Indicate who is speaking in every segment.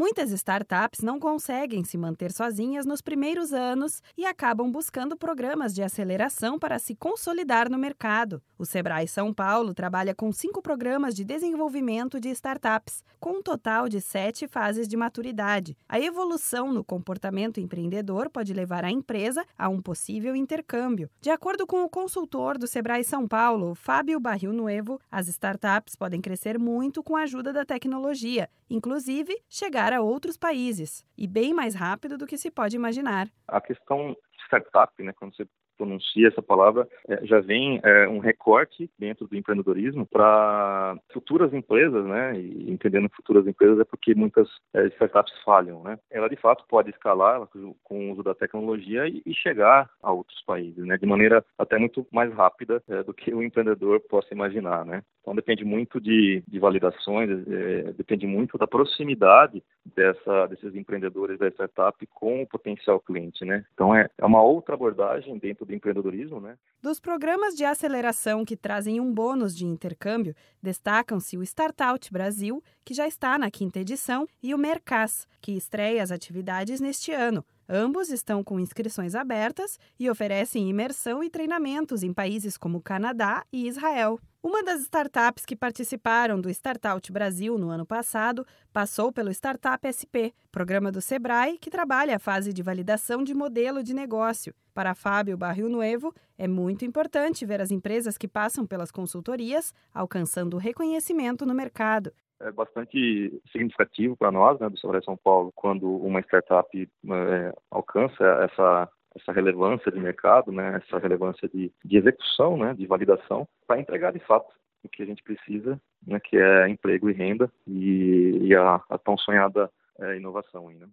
Speaker 1: Muitas startups não conseguem se manter sozinhas nos primeiros anos e acabam buscando programas de aceleração para se consolidar no mercado. O Sebrae São Paulo trabalha com cinco programas de desenvolvimento de startups, com um total de sete fases de maturidade. A evolução no comportamento empreendedor pode levar a empresa a um possível intercâmbio. De acordo com o consultor do Sebrae São Paulo, Fábio Barril Nuevo, as startups podem crescer muito com a ajuda da tecnologia, inclusive chegar chegar a outros países e bem mais rápido do que se pode imaginar.
Speaker 2: A questão startup, né, quando você pronuncia essa palavra, é, já vem é, um recorte dentro do empreendedorismo para futuras empresas, né? E entendendo futuras empresas é porque muitas é, startups falham, né? Ela de fato pode escalar com o uso da tecnologia e, e chegar a outros países, né? De maneira até muito mais rápida é, do que o empreendedor possa imaginar, né? Então depende muito de, de validações, é, depende muito da proximidade dessa, desses empreendedores da startup com o potencial cliente, né? Então é, é uma outra abordagem dentro do empreendedorismo, né?
Speaker 1: Dos programas de aceleração que trazem um bônus de intercâmbio, destacam-se o Startout Brasil, que já está na quinta edição, e o Mercas, que estreia as atividades neste ano. Ambos estão com inscrições abertas e oferecem imersão e treinamentos em países como Canadá e Israel. Uma das startups que participaram do Startup Brasil no ano passado passou pelo Startup SP, programa do Sebrae que trabalha a fase de validação de modelo de negócio. Para Fábio Barril Nuevo, é muito importante ver as empresas que passam pelas consultorias alcançando reconhecimento no mercado.
Speaker 2: É bastante significativo para nós, né, do Sebrae São Paulo, quando uma startup é, alcança essa essa relevância de mercado, né, essa relevância de, de execução, né, de validação, para entregar de fato o que a gente precisa, né, que é emprego e renda e, e a, a, tão sonhada é, inovação. Aí, né?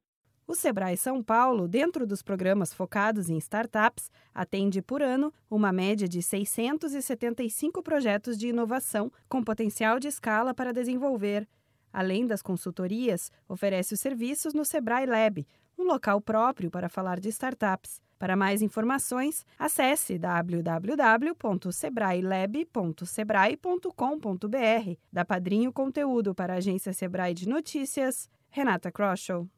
Speaker 1: O Sebrae São Paulo, dentro dos programas focados em startups, atende por ano uma média de 675 projetos de inovação com potencial de escala para desenvolver. Além das consultorias, oferece os serviços no Sebrae Lab, um local próprio para falar de startups. Para mais informações, acesse www.sebraelab.sebrae.com.br. Da Padrinho Conteúdo para a agência Sebrae de Notícias, Renata Kroschel.